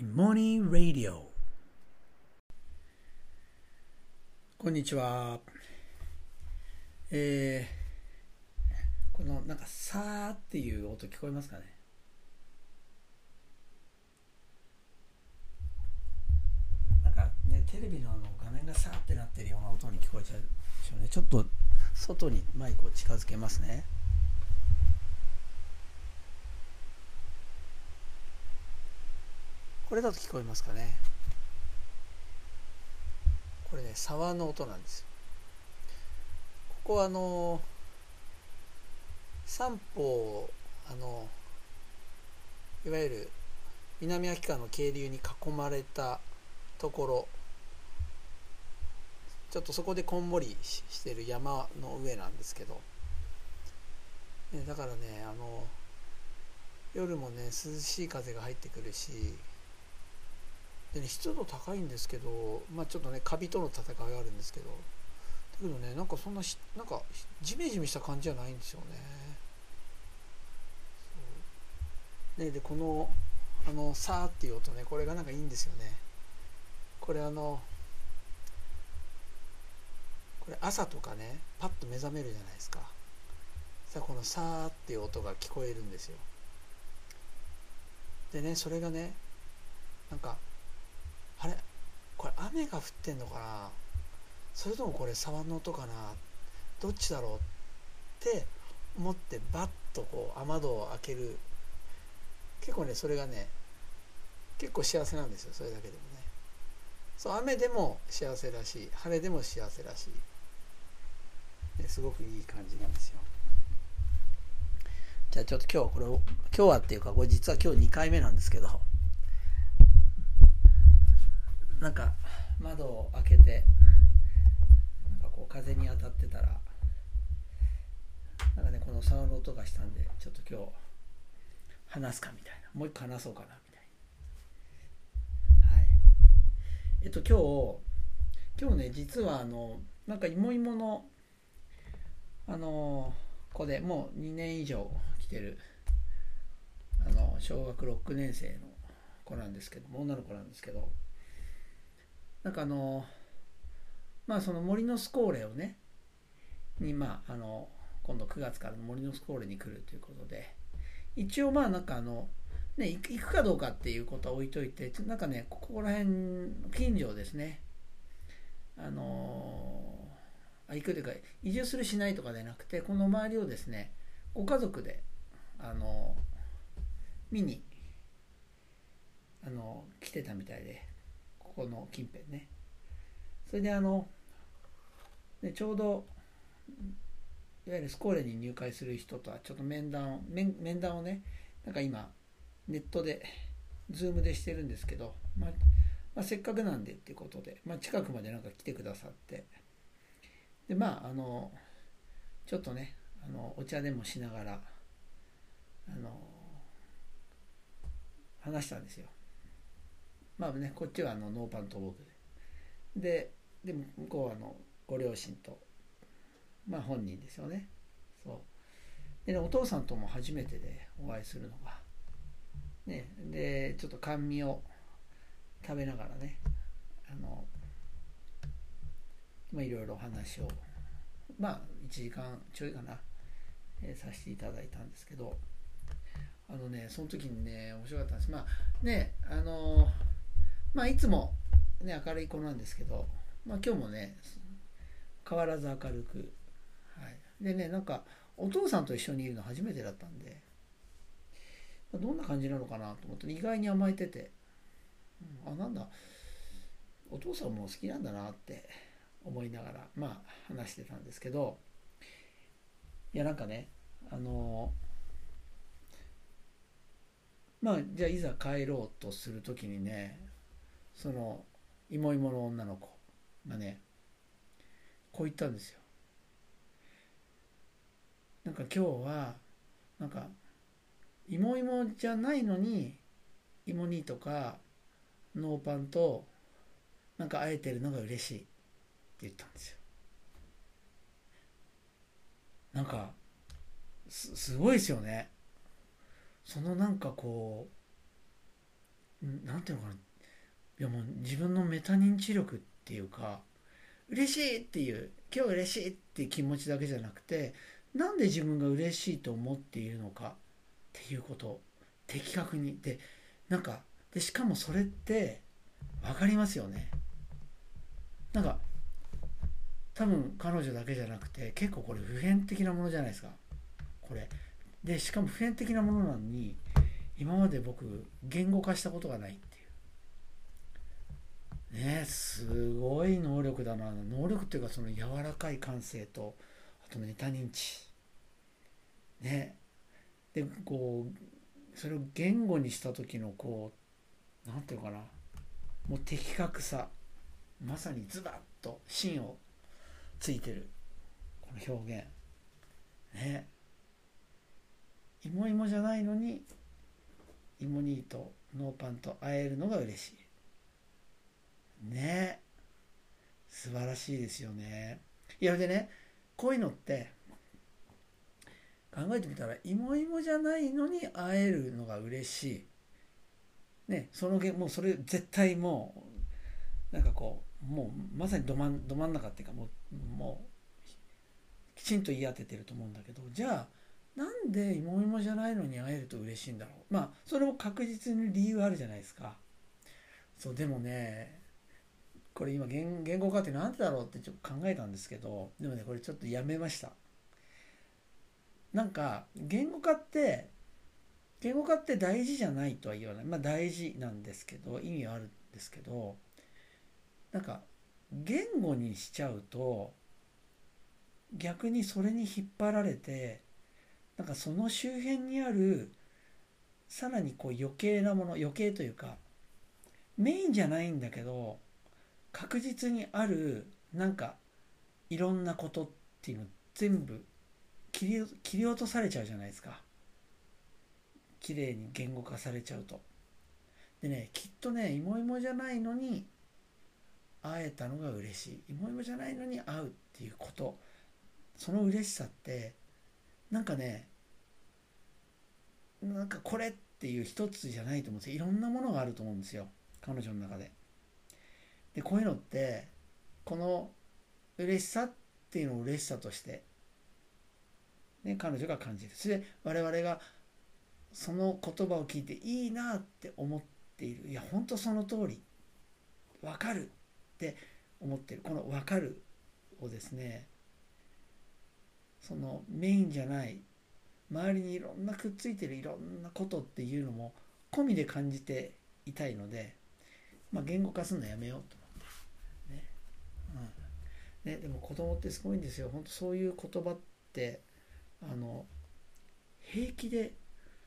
モーニング・ラディオこんにちは。えー、このなんかさーっていう音聞こえますかね？なんかねテレビのあの画面がさーってなってるような音に聞こえちゃうでしょうね。ちょっと外にマイクを近づけますね。これだと聞こえますかね。これね沢の音なんですよ。ここはあの三方あのいわゆる南秋川の渓流に囲まれたところちょっとそこでこんもりしてる山の上なんですけど、ね、だからねあの夜もね涼しい風が入ってくるしで、ね、湿度高いんですけど、まあ、ちょっとねカビとの戦いがあるんですけど。だけどねなんかそんなしなんかジメジメした感じじゃないんですよね。ねでこのあのさーっていう音ねこれがなんかいいんですよね。これあのこれ朝とかねパッと目覚めるじゃないですか。さあこのさーっていう音が聞こえるんですよ。でねそれがねなんかこれ雨が降ってんのかな？それともこれ沢の音かな？どっちだろう？って思ってバッとこう雨戸を開ける。結構ねそれがね結構幸せなんですよ。それだけでもね。そう雨でも幸せらしい晴れでも幸せらし。い、すごくいい感じなんですよ。じゃあちょっと今日はこれを今日はっていうかこれ実は今日2回目なんですけど。なんか窓を開けてなんかこう風に当たってたらなんかねこの沢の音がしたんでちょっと今日話すかみたいな。もう一個話そうかなみたいな。はい。えっと今日今日ね実はあのなんか芋芋のあの子でもう2年以上来てるあの小学6年生の子なんですけど女の子なんですけどなんかあのまあその森のスコーレをねにまああの今度9月からの森のスコーレに来るということで一応まあなんかあのね行くかどうかっていうことは置いといてなんかねここら辺近所ですね。あのあ行くというか移住するしないとかでなくてこの周りをですねご家族であの見にあの来てたみたいで。この近辺ね。それであのでちょうどいわゆるスコーレに入会する人とはちょっと面談を面面談をねなんか今ネットでズームでしてるんですけど、まあ、まあ、せっかくなんでっていうことで、まあ、近くまでなんか来てくださって。でまああのちょっとねあのお茶でもしながらあの話したんですよ。まあねこっちはあのノーパンと僕で。ででも向こうはあのご両親とまあ本人ですよね。そう。で、ね、お父さんとも初めてでお会いするのが。ねでちょっと甘味を食べながらねあのまあいろいろお話をまあ1時間ちょいかな、えー、させていただいたんですけど。あのねその時にね面白かったんです。まあねあのーまあいつもね明るい子なんですけど、まあ、今日もね変わらず明るく、はい、でねなんかお父さんと一緒にいるの初めてだったんで、どんな感じなのかなと思って意外に甘えてて、うん、あなんだお父さんも好きなんだなって思いながらまあ話してたんですけどいやなんかねあのまあじゃあいざ帰ろうとする時にねその芋芋の女の子がねこう言ったんですよ。なんか今日はなんか芋芋じゃないのに芋煮とかノーパンとなんか会えてるのが嬉しいって言ったんですよ。なんかすすごいですよね。そのなんかこうなんていうのかないやもう自分のメタ認知力っていうか嬉しいっていう今日嬉しいっていう気持ちだけじゃなくてなんで自分が嬉しいと思っているのかっていうことを的確に。でなんかでしかもそれって分かりますよね。なんか多分彼女だけじゃなくて結構これ普遍的なものじゃないですか。これ。でしかも普遍的なものなのに今まで僕言語化したことがない。ねすごい能力だな。能力っていうかその柔らかい感性とあとメタ認知。ね。でこうそれを言語にした時のこう何て言うかな。もう的確さ。まさにズバッと芯をついてる。この表現。ね。芋芋じゃないのに芋煮とノーパンと会えるのが嬉しい。ね。素晴らしいですよね。いやでねこういうのって考えてみたら芋芋じゃないのに会えるのが嬉しい。ねそのもうそれ絶対もうなんかこうもうまさにど真ど真ん中っていうかもうもうきちんと言い当ててると思うんだけどじゃあなんで芋芋じゃないのに会えると嬉しいんだろう。まあそれも確実に理由あるじゃないですか。そうでもねこれ今言言語化って何でだろうってちょっと考えたんですけどでもねこれちょっとやめました。なんか言語化って言語化って大事じゃないとは言わない。まあ大事なんですけど意味はあるんですけどなんか言語にしちゃうと逆にそれに引っ張られてなんかその周辺にあるさらにこう余計なもの余計というかメインじゃないんだけど確実にあるなんかいろんなことっていうの全部切り切り落とされちゃうじゃないですか。綺麗に言語化されちゃうと。でねきっとね芋芋じゃないのに会えたのが嬉しい。芋芋じゃないのに会うっていうこと。その嬉しさってなんかねなんかこれっていう一つじゃないと思うんですよ。いろんなものがあると思うんですよ。彼女の中で。でこういうのってこの嬉しさっていうのを嬉しさとして、ね、彼女が感じる。それで我々がその言葉を聞いていいなって思っている。いや本当その通り。分かるって思ってる。この分かるをですねそのメインじゃない周りにいろんなくっついてるいろんなことっていうのも込みで感じていたいので、まあ、言語化するのやめようと,、ねでも子供ってすごいんですよ。本当そういう言葉ってあの平気で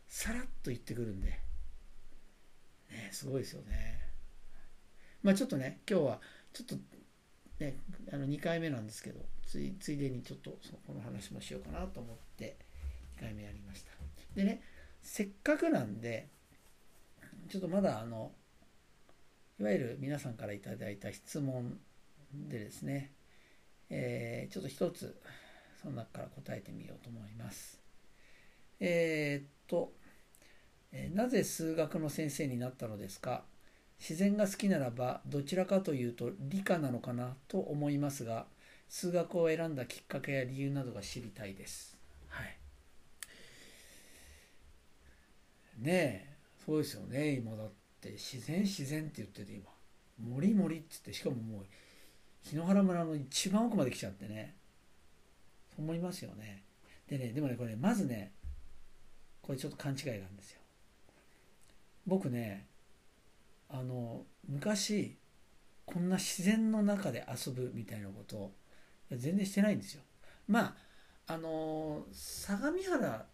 さらっと言ってくるんで、ね、すごいですよね。まあちょっとね今日はちょっとねあの2回目なんですけどついついでにちょっとそこの話もしようかなと思って2回目やりました。でねせっかくなんでちょっとまだあのいわゆる皆さんから頂いた質問でですね、えー、ちょっと一つその中から答えてみようと思いますえー、っと、えー、なぜ数学の先生になったのですか？自然が好きならばどちらかというと理科なのかなと思いますが数学を選んだきっかけや理由などが知りたいです。はい。ねえ、そうですよね、今だって自然自然って言ってて今、森森って言って、しかももう、檜原村の一番奥まで来ちゃってね、そう思いますよね。でね、でもね、これ、まずね、これちょっと勘違いがあるんですよ。僕ね、あの、昔、こんな自然の中で遊ぶみたいなことを全然してないんですよ。まああの相模原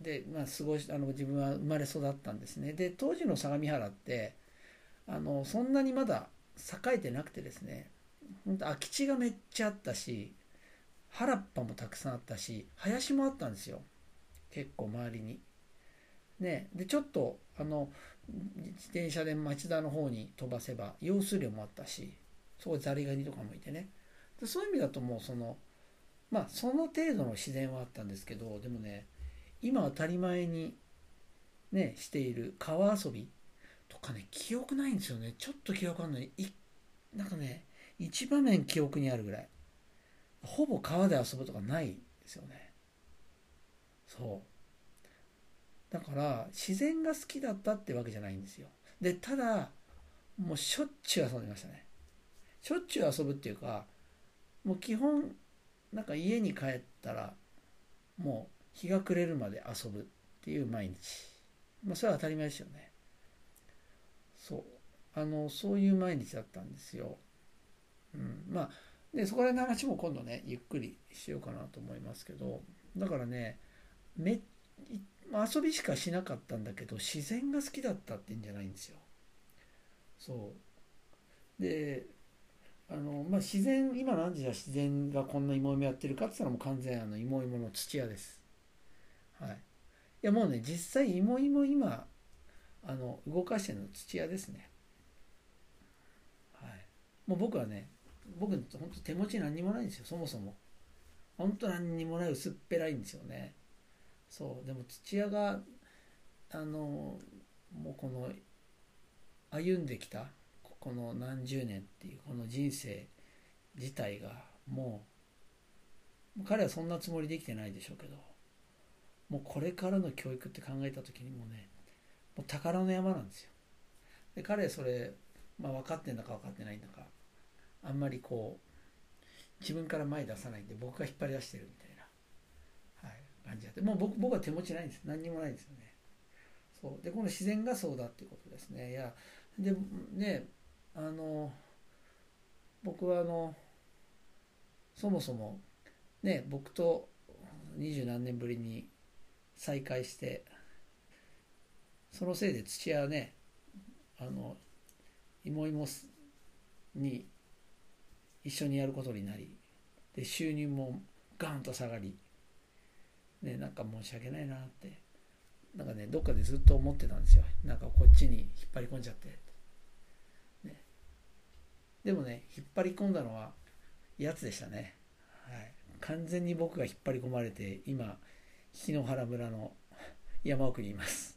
で、まあ、過ごしあの自分は生まれ育ったんですね。で当時の相模原ってあのそんなにまだ栄えてなくてですね空き地がめっちゃあったし原っぱもたくさんあったし林もあったんですよ結構周りに。ね、でちょっとあの自転車で町田の方に飛ばせば用水路もあったしそこザリガニとかもいてねでそういう意味だともうそのまあその程度の自然はあったんですけどでもね今当たり前にねしている川遊びとかね記憶ないんですよね。ちょっと記憶あるのにいなんかね一場面記憶にあるぐらい。ほぼ川で遊ぶとかないですよね。そう。だから自然が好きだったってわけじゃないんですよ。でただもうしょっちゅう遊んでましたね。しょっちゅう遊ぶっていうかもう基本なんか家に帰ったらもう日が暮れるまで遊ぶっていう毎日。まあそれは当たり前ですよね。そう。あのそういう毎日だったんですよ、うん、まあでそこら辺の話も今度ねゆっくりしようかなと思いますけどだからねめ遊びしかしなかったんだけど自然が好きだったっていうんじゃないんですよ。そう。であの、まあ、自然今何時は自然がこんな芋芋やってるかって言ったらもう完全あの芋芋の土屋です。はい。いやもうね実際芋芋今あの動かしてるの土屋ですね。はい。もう僕はね僕本当手持ち何にもないんですよそもそも。本当何にもない薄っぺらいんですよね。そう。でも土屋があのもうこの歩んできたこの何十年っていうこの人生自体がもう彼はそんなつもりできてないでしょうけどもうこれからの教育って考えた時にもねもう宝の山なんですよ。で彼それ、まあ、分かってんだか分かってないんだかあんまりこう自分から前出さないんで僕が引っ張り出してるみたいな、はい、感じあってもう僕僕は手持ちないんです。何にもないんですよね。そう。でこの自然がそうだっていうことですね。いやでねあの僕はあのそもそもね僕と二十何年ぶりに再会してそのせいで土屋はねあの芋芋に一緒にやることになりで収入もガンと下がりねなんか申し訳ないなってなんかねどっかでずっと思ってたんですよ。なんかこっちに引っ張り込んじゃって。でもね引っ張り込んだのはやつでしたね、はい、完全に僕が引っ張り込まれて今檜原村の山奥にいます。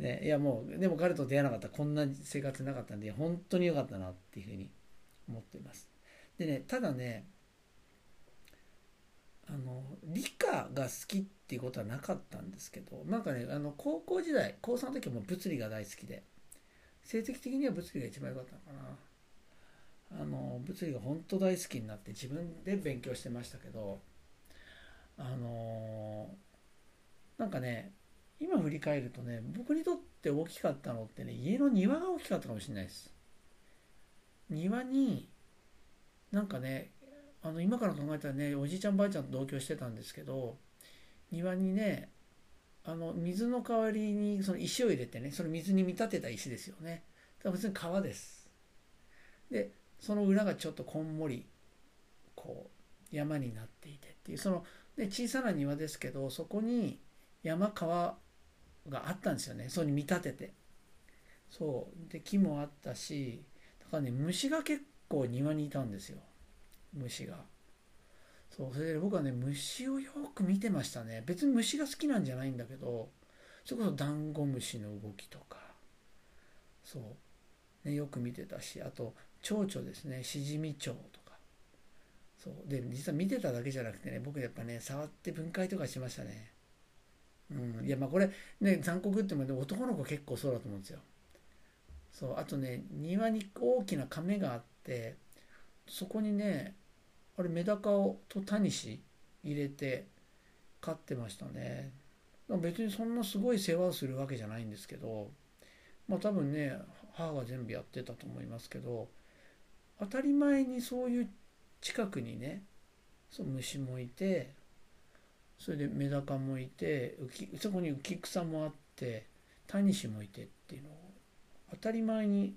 ね、いやもうでも彼と出会わなかったらこんな生活なかったんで本当に良かったなっていうふうに思っています。でねただねあの理科が好きっていうことはなかったんですけどなんかねあの高校時代高3の時はもう物理が大好きで成績的には物理が一番良かったのかな。あの物理が本当大好きになって自分で勉強してましたけどあのなんかね今振り返るとね僕にとって大きかったのってね家の庭が大きかったかもしれないです。庭になんかねあの今から考えたらねおじいちゃんばあちゃんと同居してたんですけど庭にねあの水の代わりにその石を入れてねその水に見立てた石ですよね。だから別に川です。でその裏がちょっとこんもりこう山になっていてっていうその、ね、小さな庭ですけどそこに山川があったんですよね。それに見立てて。そう。で木もあったしだからね虫が結構庭にいたんですよ。虫が。そう。それで僕はね虫をよく見てましたね。別に虫が好きなんじゃないんだけどそれこそダンゴムシの動きとか。そう、ね、よく見てたしあと蝶々ですね。シジミ蝶とか。そう。で実は見てただけじゃなくてね僕やっぱね触って分解とかしましたね。うん。いやまあこれね残酷っても男の子結構そうだと思うんですよ。そうあとね庭に大きな亀があってそこにねあれメダカをとタニシ入れて飼ってましたね。別にそんなすごい世話をするわけじゃないんですけどまあ多分ね母が全部やってたと思いますけど当たり前にそういう近くにねその虫もいてそれでメダカもいてそこに浮き草もあってタニシもいてっていうのを当たり前に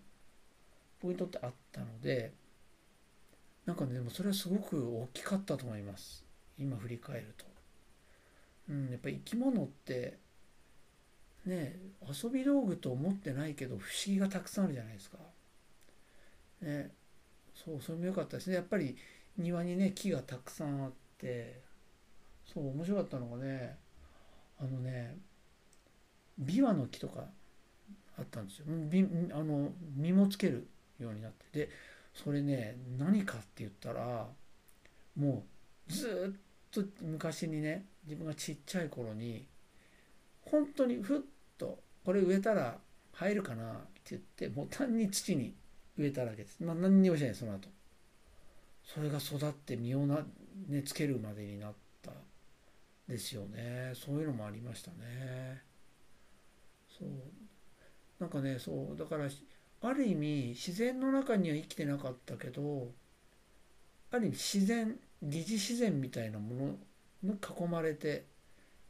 僕にとってあったのでなんかねでもそれはすごく大きかったと思います今振り返ると。うん、やっぱ生き物ってね遊び道具と思ってないけど不思議がたくさんあるじゃないですか。ねそうそれも良かったですねやっぱり庭にね木がたくさんあってそう面白かったのがねあのねビワの木とかあったんですよ。びあの実もつけるようになって。でそれね何かって言ったらもうずっと昔にね自分がちっちゃい頃に本当にふっとこれ植えたら生えるかなって言ってもう単に土に植えただけです、まあ、何にもしないその後。それが育って実をな、ね、つけるまでになったですよね。そういうのもありましたね。そう。なんかねそう。だからある意味自然の中には生きてなかったけどある意味自然疑似自然みたいなものに囲まれて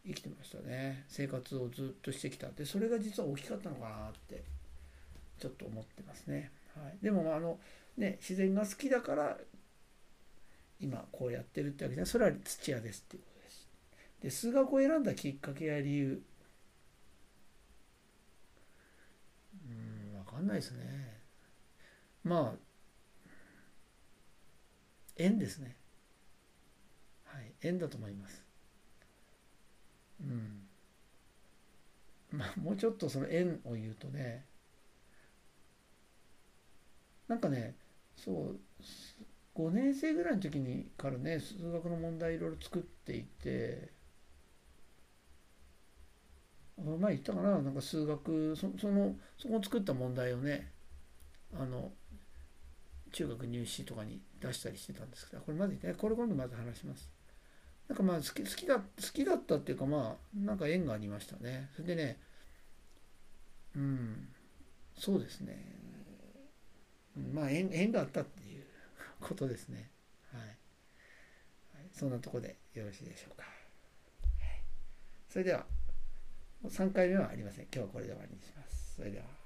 生きてましたね。生活をずっとしてきた。でそれが実は大きかったのかなってちょっと思ってますね、はい、でもあのね自然が好きだから今こうやってるってわけじゃない。それは土屋ですっていうで数学を選んだきっかけや理由。うん分かんないですね。まあ縁ですね。はい縁だと思います。うん。まあもうちょっとその縁を言うとねなんかねそう5年生ぐらいの時にからね数学の問題いろいろ作っていて前言ったかななんか数学そそのそこを作った問題をねあの中学入試とかに出したりしてたんですけどこれまずね。これ今度まず話します。なんかまあ好き好きだ好きだったっていうかまあなんか縁がありましたね。それでねうんそうですね。まあ縁縁があったっていう ことですね。はい。はい、そんなとこでよろしいでしょうか。はい、それでは、3回目はありません。今日はこれで終わりにします。それでは。